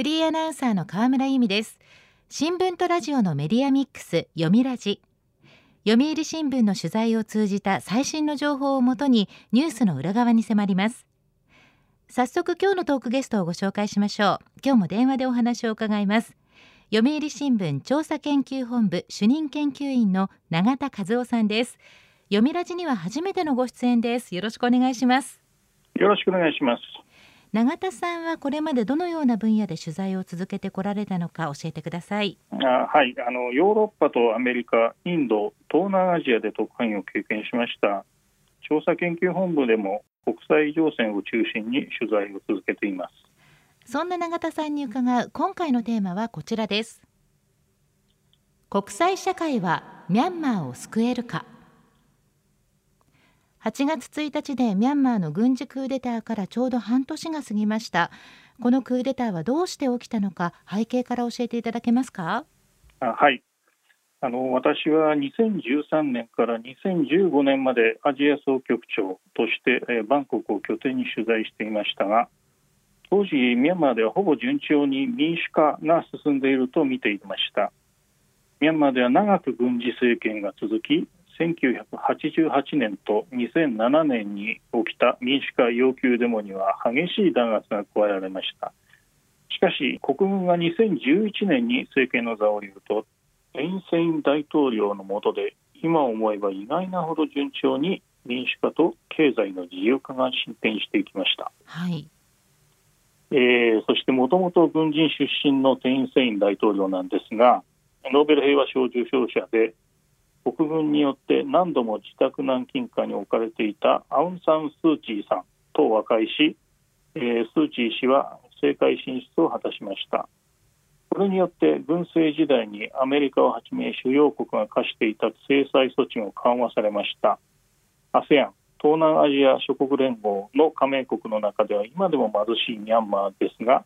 フリーアナウンサーの河村由美です。新聞とラジオのメディアミックス読みラジ。読売新聞の取材を通じた最新の情報をもとにニュースの裏側に迫ります。早速今日のトークゲストをご紹介しましょう。今日も電話でお話を伺います。読売新聞調査研究本部主任研究員の永田和夫さんです。読みラジには初めてのご出演です。よろしくお願いします。よろしくお願いします。永田さんはこれまでどのような分野で取材を続けてこられたのか教えてください。あはい。あのヨーロッパとアメリカ、インド、東南アジアで特派員を経験しました。調査研究本部でも国際情勢を中心に取材を続けています。そんな永田さんに伺う今回のテーマはこちらです。国際社会はミャンマーを救えるか8月1日でミャンマーの軍事クーデターからちょうど半年が過ぎました。このクーデターはどうして起きたのか背景から教えていただけますか？あはい。あの私は2013年から2015年までアジア総局長として、えバンコクを拠点に取材していましたが当時ミャンマーではほぼ順調に民主化が進んでいると見ていました。ミャンマーでは長く軍事政権が続き1988年と2007年に起きた民主化要求デモには激しい弾圧が加えられました。しかし国軍が2011年に政権の座を降りるとテインセイン大統領の下で今思えば意外なほど順調に民主化と経済の自由化が進展していきました、はい。えー、そしてもともと軍人出身のテインセイン大統領なんですがノーベル平和賞受賞者で国軍によって何度も自宅軟禁下に置かれていたアウン・サン・スー・チーさんと和解し、えー、スー・チー氏は政界進出を果たしました。これによって軍政時代にアメリカをはじめ主要国が課していた制裁措置も緩和されました。ASEAN 東南アジア諸国連合の加盟国の中では今でも貧しいミャンマーですが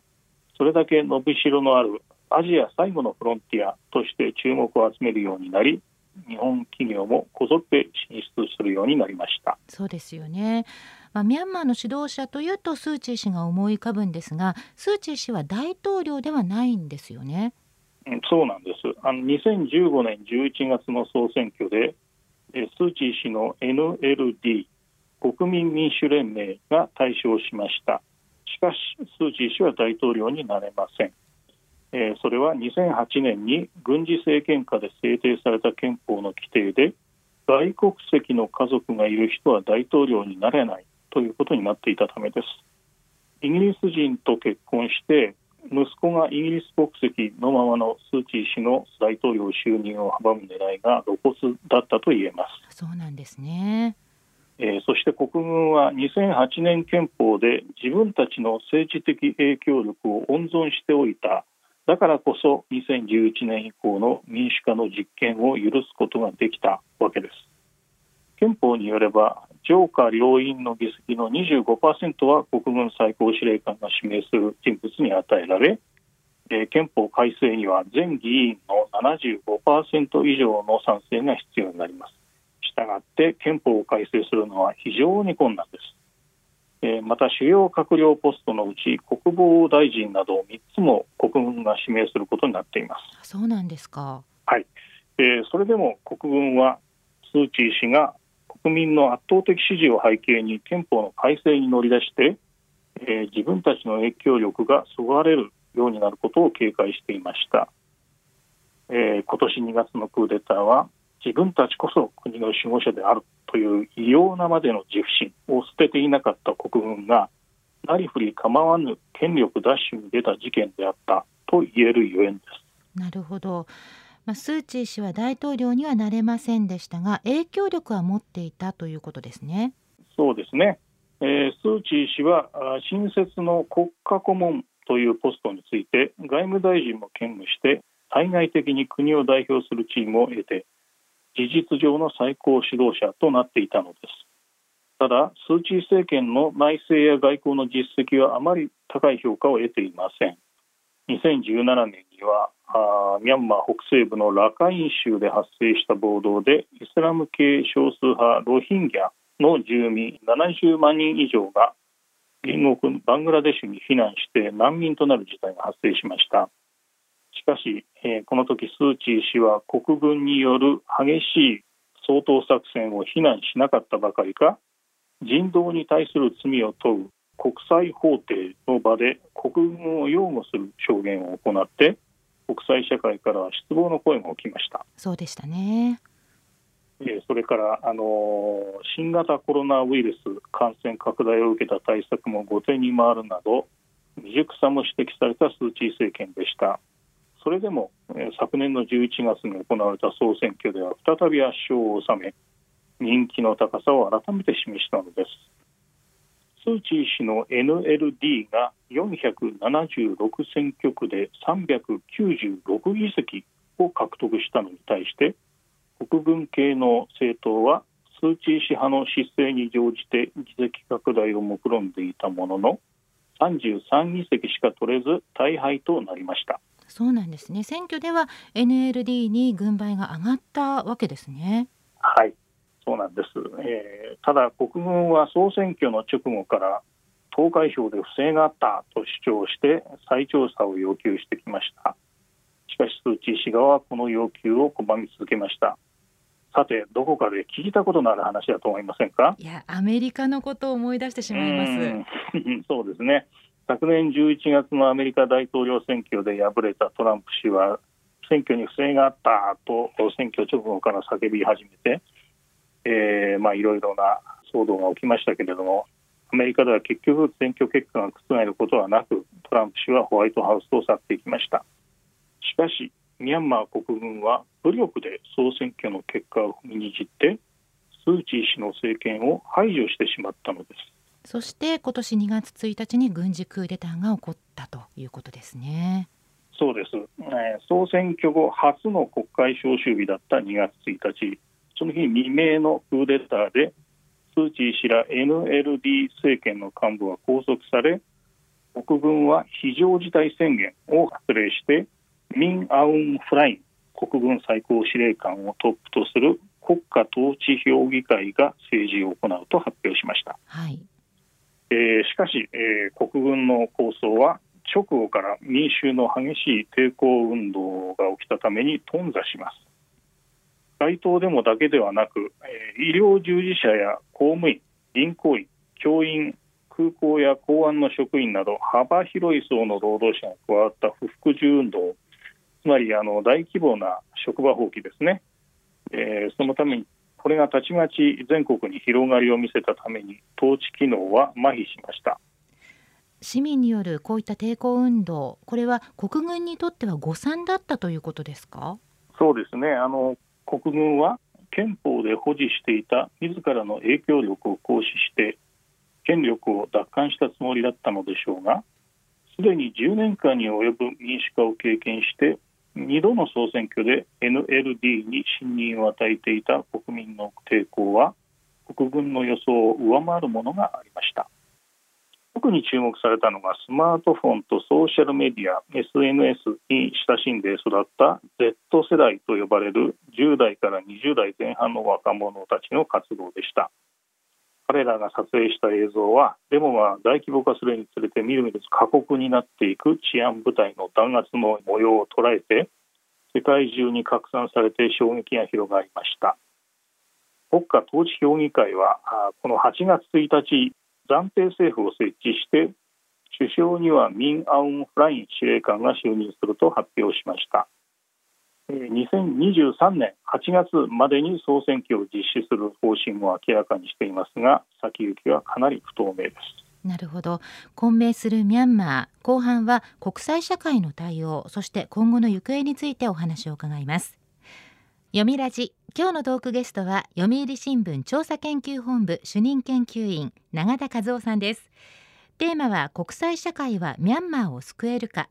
それだけ伸びしろのあるアジア最後のフロンティアとして注目を集めるようになり日本企業もこぞって進出するようになりました。そうですよね、まあ、ミャンマーの指導者というとスー・チー氏が思い浮かぶんですがスー・チー氏は大統領ではないんですよね。そうなんです。あの2015年11月の総選挙でスー・チー氏の NLD 国民民主連盟が大勝しました。しかしスー・チー氏は大統領になれませんえー、それは2008年に軍事政権下で制定された憲法の規定で外国籍の家族がいる人は大統領になれないということになっていたためです。イギリス人と結婚して息子がイギリス国籍のままのスー・チー氏の大統領就任を阻む狙いが露骨だったと言えます。そうなんですね。えー、そして国軍は2008年憲法で自分たちの政治的影響力を温存しておいただからこそ2011年以降の民主化の実験を許すことができたわけです。憲法によれば上下両院の議席の25%は国軍最高司令官が指名する人物に与えられ憲法改正には全議員の75%以上の賛成が必要になります。したがって憲法を改正するのは非常に困難です。えまた主要閣僚ポストのうち国防大臣など3つも国軍が指名することになっています。そうなんですか。はい、えー、それでも国軍はスー・チー氏が国民の圧倒的支持を背景に憲法の改正に乗り出して、えー、自分たちの影響力がそがれるようになることを警戒していました、えー、今年2月のクーデターは自分たちこそ国の守護者であるという異様なまでの自負心を捨てていなかった国軍がなりふり構わぬ権力奪取に出た事件であったと言えるゆえんです。なるほど。まあ、スー・チー氏は大統領にはなれませんでしたが影響力は持っていたということですね。そうですね。えー、スー・チー氏は新設の国家顧問というポストについて外務大臣も兼務して対外的に国を代表するチームを得て事実上の最高指導者となっていたのです。ただスー・チー政権の内政や外交の実績はあまり高い評価を得ていません。2017年にはあミャンマー北西部のラカイン州で発生した暴動でイスラム系少数派ロヒンギャの住民70万人以上が隣国バングラデシュに避難して難民となる事態が発生しました。しかし、えー、この時スー・チー氏は国軍による激しい掃討作戦を非難しなかったばかりか人道に対する罪を問う国際法廷の場で国軍を擁護する証言を行って国際社会からは失望の声が起きました。そうでしたね。それからあの新型コロナウイルス感染拡大を受けた対策も後手に回るなど未熟さも指摘されたスー・チー政権でしたそれでも昨年の11月に行われた総選挙では再び圧勝を収め人気の高さを改めて示したのです。スー・チー氏の NLD が476選挙区で396議席を獲得したのに対して国軍系の政党はスー・チー氏派の姿勢に乗じて議席拡大を目論んでいたものの33議席しか取れず大敗となりました。そうなんですね。選挙では NLD に軍配が上がったわけですね。はい。そうなんです、えー、ただ国軍は総選挙の直後から投開票で不正があったと主張して再調査を要求してきました。しかしスー・チー氏側はこの要求を拒み続けました。さてどこかで聞いたことのある話だと思いませんか？いやアメリカのことを思い出してしまいます。そうですね昨年11月のアメリカ大統領選挙で敗れたトランプ氏は選挙に不正があったと選挙直後から叫び始めて、えー、まあいろいろな騒動が起きましたけれどもアメリカでは結局選挙結果が覆ることはなくトランプ氏はホワイトハウスを去っていきました。しかしミャンマー国軍は武力で総選挙の結果を踏みにじってスー・チー氏の政権を排除してしまったのです。そして今年2月1日に軍事クーデターが起こったということですね。そうです、えー、総選挙後初の国会召集日だった2月1日。その日未明のクーデターでスー・チー氏ら NLD 政権の幹部は拘束され国軍は非常事態宣言を発令してミン・アウン・フライン国軍最高司令官をトップとする国家統治評議会が政治を行うと発表しました、はいえー、しかし、えー、国軍の構想は直後から民衆の激しい抵抗運動が起きたために頓挫します。街頭デモだけではなく、えー、医療従事者や公務員銀行員教員空港や公安の職員など幅広い層の労働者が加わった不服従運動つまりあの大規模な職場放棄ですね、えー、そのためにこれがたちまち全国に広がりを見せたために統治機能は麻痺しました。市民によるこういった抵抗運動これは国軍にとっては誤算だったということですか？そうですね。あの国軍は憲法で保持していた自らの影響力を行使して権力を奪還したつもりだったのでしょうがすでに10年間に及ぶ民主化を経験して2度の総選挙で NLD に信任を与えていた国民の抵抗は国軍の予想を上回るものがありました。特に注目されたのがスマートフォンとソーシャルメディア SNS に親しんで育った Z 世代と呼ばれる10代から20代前半の若者たちの活動でした。彼らが撮影した映像はデモが大規模化するにつれてみるみる過酷になっていく治安部隊の弾圧の模様を捉えて世界中に拡散されて衝撃が広がりました。国家統治評議会はこの8月1日暫定政府を設置して首相にはミン・アウン・フライン司令官が就任すると発表しました。2023年8月までに総選挙を実施する方針も明らかにしていますが先行きはかなり不透明です。なるほど。混迷するミャンマー。後半は国際社会の対応。そして今後の行方についてお話を伺います。読みラジ。今日のトークゲストは読売新聞調査研究本部主任研究員永田和夫さんです。テーマは国際社会はミャンマーを救えるか。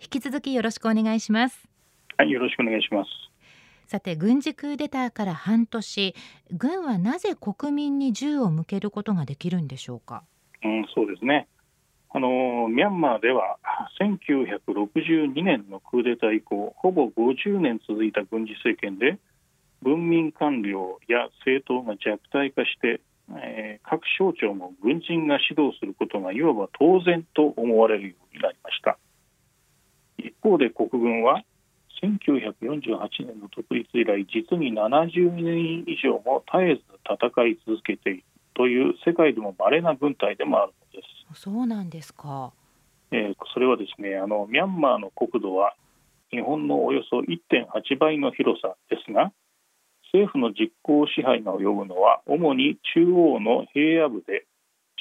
引き続きよろしくお願いします。はい、よろしくお願いします。さて軍事クーデターから半年。軍はなぜ国民に銃を向けることができるんでしょうか、うん、そうですね。あのミャンマーでは1962年のクーデター以降ほぼ50年続いた軍事政権で文民官僚や政党が弱体化してえー、各省庁も軍人が指導することがいわば当然と思われるようになりました。一方で国軍は1948年の独立以来実に70年以上も絶えず戦い続けている。という世界でも稀な軍隊でもあるのです。そうなんですか、えー、それはですねあのミャンマーの国土は日本のおよそ1.8倍の広さですが政府の実効支配が及ぶのは主に中央の平野部で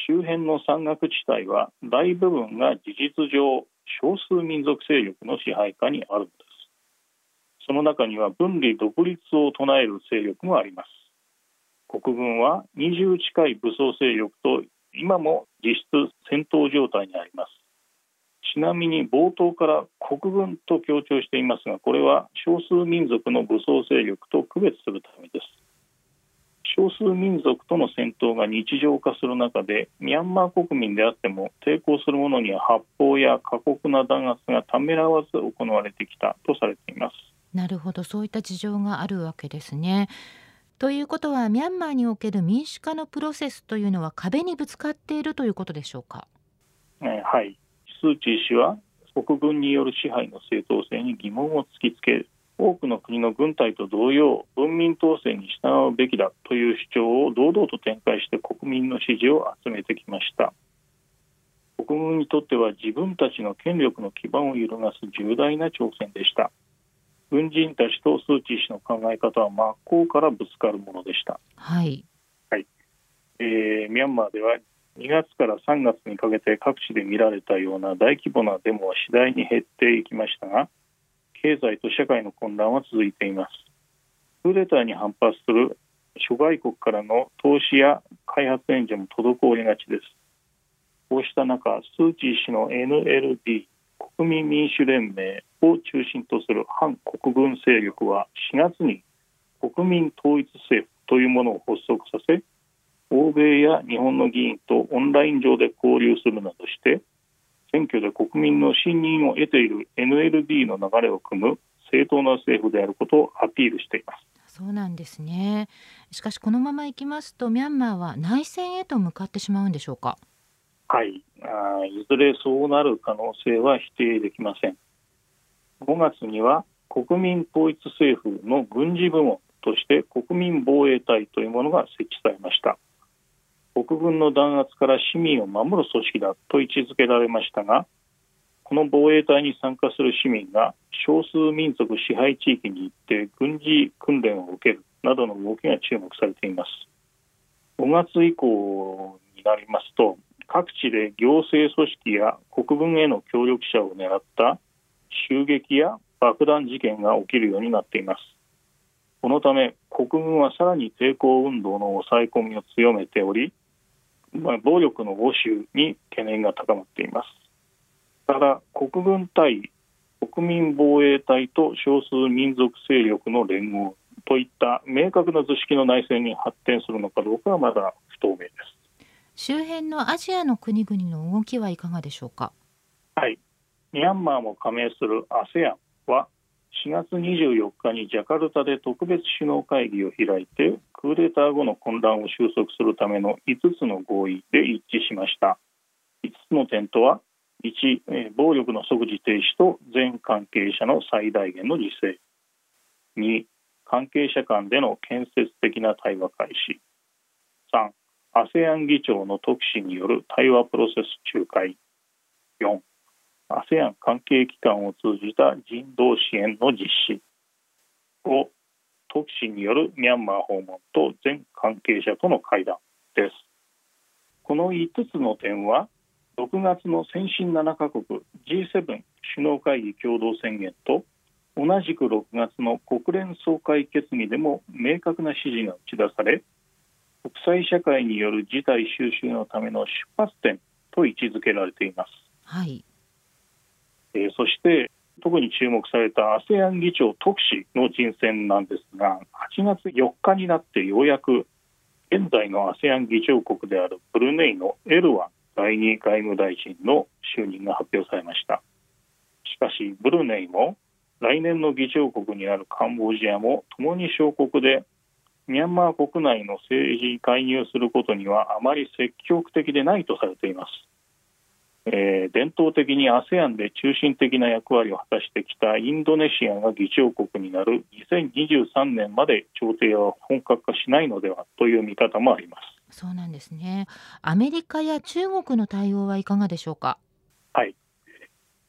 周辺の山岳地帯は大部分が事実上少数民族勢力の支配下にあるのです。その中には分離独立を唱える勢力もあります国軍は20近い武装勢力と今も実質戦闘状態にあります。ちなみに冒頭から国軍と強調していますがこれは少数民族の武装勢力と区別するためです。少数民族との戦闘が日常化する中でミャンマー国民であっても抵抗する者には発砲や過酷な弾圧がためらわず行われてきたとされています。なるほど。そういった事情があるわけですね。ということはミャンマーにおける民主化のプロセスというのは壁にぶつかっているということでしょうか、えー、はい。スー・チー氏は国軍による支配の正当性に疑問を突きつけ多くの国の軍隊と同様文民統制に従うべきだという主張を堂々と展開して国民の支持を集めてきました。国軍にとっては自分たちの権力の基盤を揺るがす重大な挑戦でした。軍人たちとスー・チー氏の考え方は真っ向からぶつかるものでした。はい、はい。えー、ミャンマーでは2月から3月にかけて各地で見られたような大規模なデモは次第に減っていきましたが経済と社会の混乱は続いています。クーデターに反発する諸外国からの投資や開発援助も滞りがちです。こうした中スー・チー氏の NLD 国民民主連盟を中心とする反国軍勢力は4月に国民統一政府というものを発足させ欧米や日本の議員とオンライン上で交流するなどして選挙で国民の信任を得ている NLD の流れを組む正当な政府であることをアピールしています。そうなんですね。しかしこのままいきますとミャンマーは内戦へと向かってしまうんでしょうか？はい。あいずれそうなる可能性は否定できません。5月には国民統一政府の軍事部門として国民防衛隊というものが設置されました。国軍の弾圧から市民を守る組織だと位置づけられましたがこの防衛隊に参加する市民が少数民族支配地域に行って軍事訓練を受けるなどの動きが注目されています。5月以降になりますと各地で行政組織や国軍への協力者を狙った襲撃や爆弾事件が起きるようになっています。このため国軍はさらに抵抗運動の抑え込みを強めておりまあ、暴力の応酬に懸念が高まっています。ただ国軍対国民防衛隊と少数民族勢力の連合といった明確な図式の内戦に発展するのかどうかはまだ不透明です。周辺のアジアの国々の動きはいかがでしょうか？はい。ミャンマーも加盟する ASEAN は4月24日にジャカルタで特別首脳会議を開いてクーデター後の混乱を収束するための5つの合意で一致しました。5つの点とは1、暴力の即時停止と全関係者の最大限の自制。2関係者間での建設的な対話開始。ASEAN 議長の特使による対話プロセス仲介。4 ASEAN 関係機関を通じた人道支援の実施。5特使によるミャンマー訪問と全関係者との会談です。この5つの点は6月の先進7カ国 G7 首脳会議共同宣言と同じく6月の国連総会決議でも明確な指示が打ち出され国際社会による事態収拾のための出発点と位置づけられています。はい、えー、そして特に注目された ASEAN 議長特使の人選なんですが8月4日になってようやく現在の ASEAN 議長国であるブルネイのエルワン第2外務大臣の就任が発表されましたしかしブルネイも来年の議長国になるカンボジアもともに小国でミャンマー国内の政治に介入することにはあまり積極的でないとされています。えー、伝統的に ASEAN で中心的な役割を果たしてきたインドネシアが議長国になる2023年まで調停は本格化しないのではという見方もあります。そうなんですね。アメリカや中国の対応はいかがでしょうか？はい。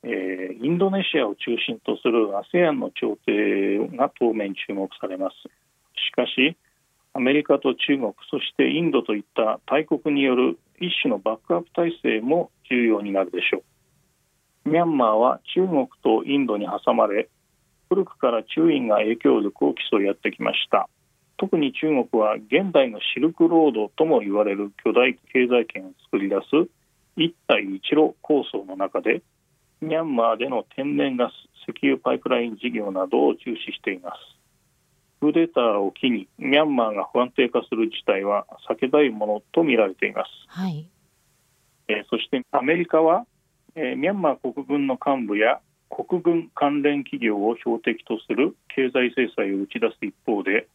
えー、インドネシアを中心とする ASEAN の調停が当面注目されます。しかし、アメリカと中国、そしてインドといった大国による一種のバックアップ体制も重要になるでしょう。ミャンマーは中国とインドに挟まれ、古くから中印が影響力を競い合ってきました。特に中国は現代のシルクロードとも言われる巨大経済圏を作り出す一帯一路構想の中でミャンマーでの天然ガス石油パイプライン事業などを重視していますクーデターを機にミャンマーが不安定化する事態は避けたいものと見られています、はい。えー、そしてアメリカは、えー、ミャンマー国軍の幹部や国軍関連企業を標的とする経済制裁を打ち出す一方で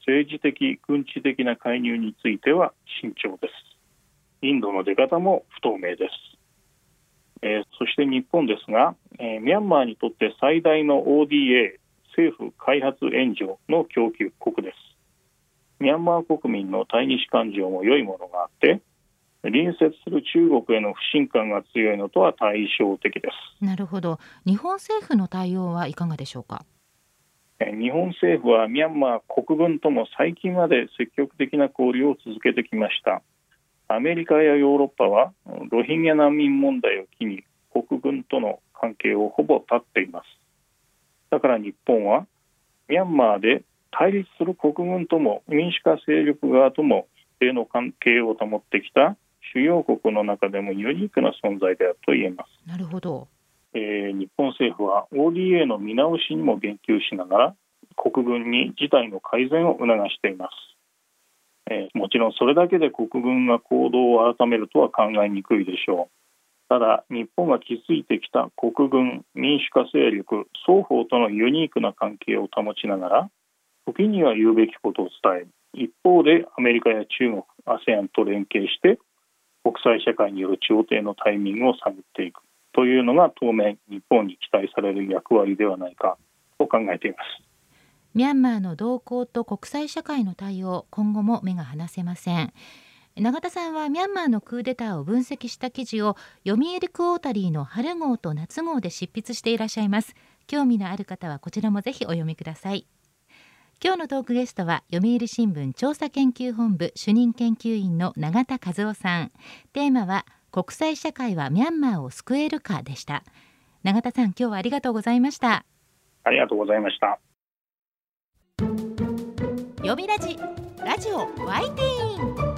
政治的軍事的な介入については慎重です。インドの出方も不透明です。えー、そして日本ですが、えー、ミャンマーにとって最大の ODA 政府開発援助の供給国です。ミャンマー国民の対日感情も良いものがあって隣接する中国への不信感が強いのとは対照的です。なるほど。日本政府の対応はいかがでしょうか？日本政府はミャンマー国軍とも最近まで積極的な交流を続けてきました。アメリカやヨーロッパはロヒンギャ難民問題を機に国軍との関係をほぼ断っていますだから日本はミャンマーで対立する国軍とも民主化勢力側とも一定の関係を保ってきた主要国の中でもユニークな存在であると言えます。なるほど、えー、日本政府は ODA の見直しにも言及しながら国軍に事態の改善を促しています。えー、もちろんそれだけで国軍が行動を改めるとは考えにくいでしょうただ日本が築いてきた国軍民主化勢力双方とのユニークな関係を保ちながら時には言うべきことを伝え一方でアメリカや中国 ASEAN と連携して国際社会による調停のタイミングを探っていく。というのが当面日本に期待される役割ではないかと考えています。ミャンマーの動向と国際社会の対応今後も目が離せません。永田さんはミャンマーのクーデターを分析した記事を読売クォータリーの春号と夏号で執筆していらっしゃいます。興味のある方はこちらもぜひお読みください。今日のトークゲストは読売新聞調査研究本部主任研究員の永田和夫さん。テーマは国際社会はミャンマーを救えるかでした。永田さん今日はありがとうございました。ありがとうございました。読みラジラジオワイティーン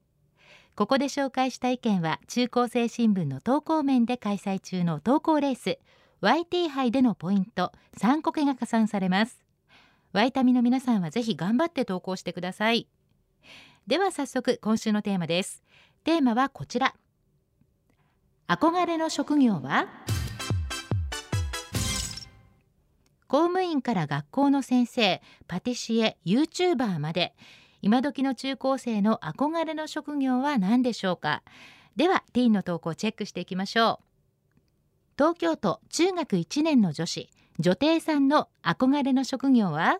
ここで紹介した意見は中高生新聞の投稿面で開催中の投稿レース YT 杯でのポイント3個けが加算されます。ワイタミの皆さんはぜひ頑張って投稿してください。では早速今週のテーマです。テーマはこちら。憧れの職業は？公務員から学校の先生パティシエ YouTuber まで。今時の中高生の憧れの職業は何でしょうか？ではティーンの投稿をチェックしていきましょう。東京都中学1年の女子女帝さんの憧れの職業は？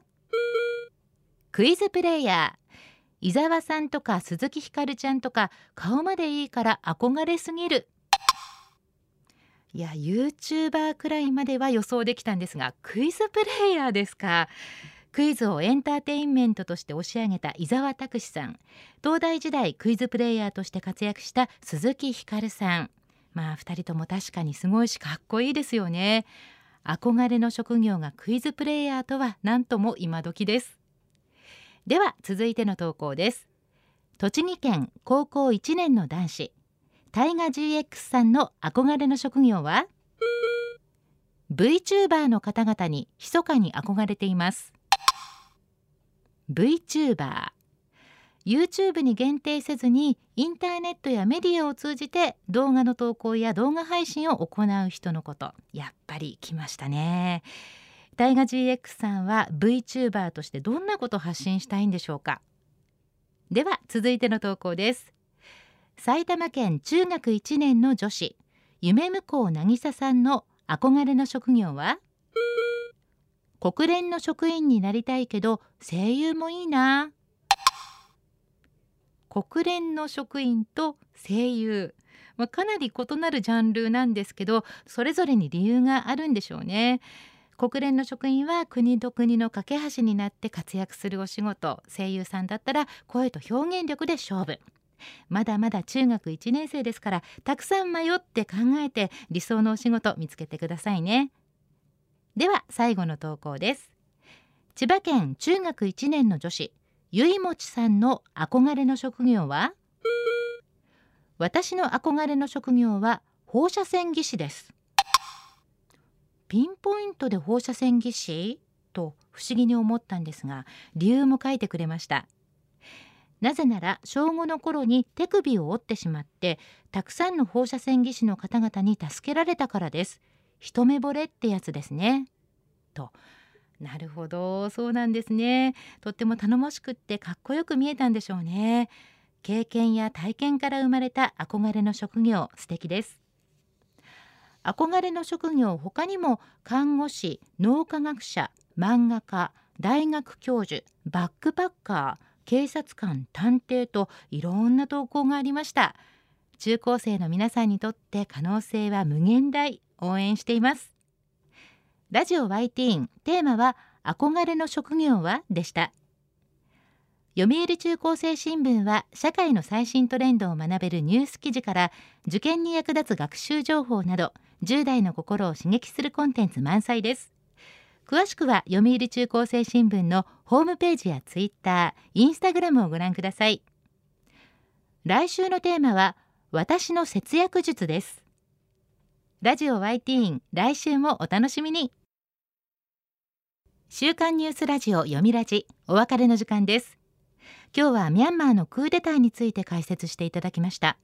クイズプレイヤー。伊沢さんとか鈴木ひかるちゃんとか顔までいいから憧れすぎる。いや YouTuber くらいまでは予想できたんですがクイズプレイヤーですか？クイズをエンターテインメントとして押し上げた伊沢拓司さん。東大時代クイズプレイヤーとして活躍した鈴木ひかるさん。まあ2人とも確かにすごいしかっこいいですよね。憧れの職業がクイズプレイヤーとは何とも今時です。では続いての投稿です。栃木県高校1年の男子。タイガ GX さんの憧れの職業は？VTuber の方々に密かに憧れています。VTuber YouTube に限定せずにインターネットやメディアを通じて動画の投稿や動画配信を行う人のこと。やっぱり来ましたね。大河 GX さんは VTuber としてどんなことを発信したいんでしょうか。では続いての投稿です。埼玉県中学1年の女子夢向こう渚さんの憧れの職業は？国連の職員になりたいけど声優もいいな。国連の職員と声優、まあ、かなり異なるジャンルなんですけどそれぞれに理由があるんでしょうね。国連の職員は国と国の架け橋になって活躍するお仕事。声優さんだったら声と表現力で勝負。まだまだ中学1年生ですからたくさん迷って考えて理想のお仕事見つけてくださいね。では最後の投稿です。千葉県中学1年の女子ゆいもちさんの憧れの職業は？私の憧れの職業は放射線技師です。ピンポイントで放射線技師？と不思議に思ったんですが理由も書いてくれました。なぜなら小5の頃に手首を折ってしまってたくさんの放射線技師の方々に助けられたからです。一目惚れってやつですね。と。なるほど。そうなんですね。とっても頼もしくってかっこよく見えたんでしょうね。経験や体験から生まれた憧れの職業素敵です。憧れの職業他にも看護師脳科学者漫画家大学教授バックパッカー警察官探偵といろんな投稿がありました。中高生の皆さんにとって可能性は無限大。応援しています。ラジオ YT テーマは憧れの職業は？でした。読売中高生新聞は社会の最新トレンドを学べるニュース記事から受験に役立つ学習情報など10代の心を刺激するコンテンツ満載です。詳しくは読売中高生新聞のホームページやツイッター、インスタグラムをご覧ください。来週のテーマは私の節約術です。ラジオ YT 来週もお楽しみに。週刊ニュースラジオ読みラジお別れの時間です。今日はミャンマーのクーデターについて解説していただきました。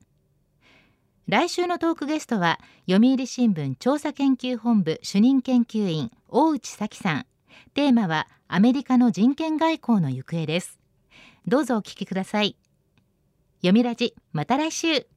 来週のトークゲストは読売新聞調査研究本部主任研究員大内咲さん。テーマはアメリカの人権外交の行方です。どうぞお聞きください。読みラジまた来週。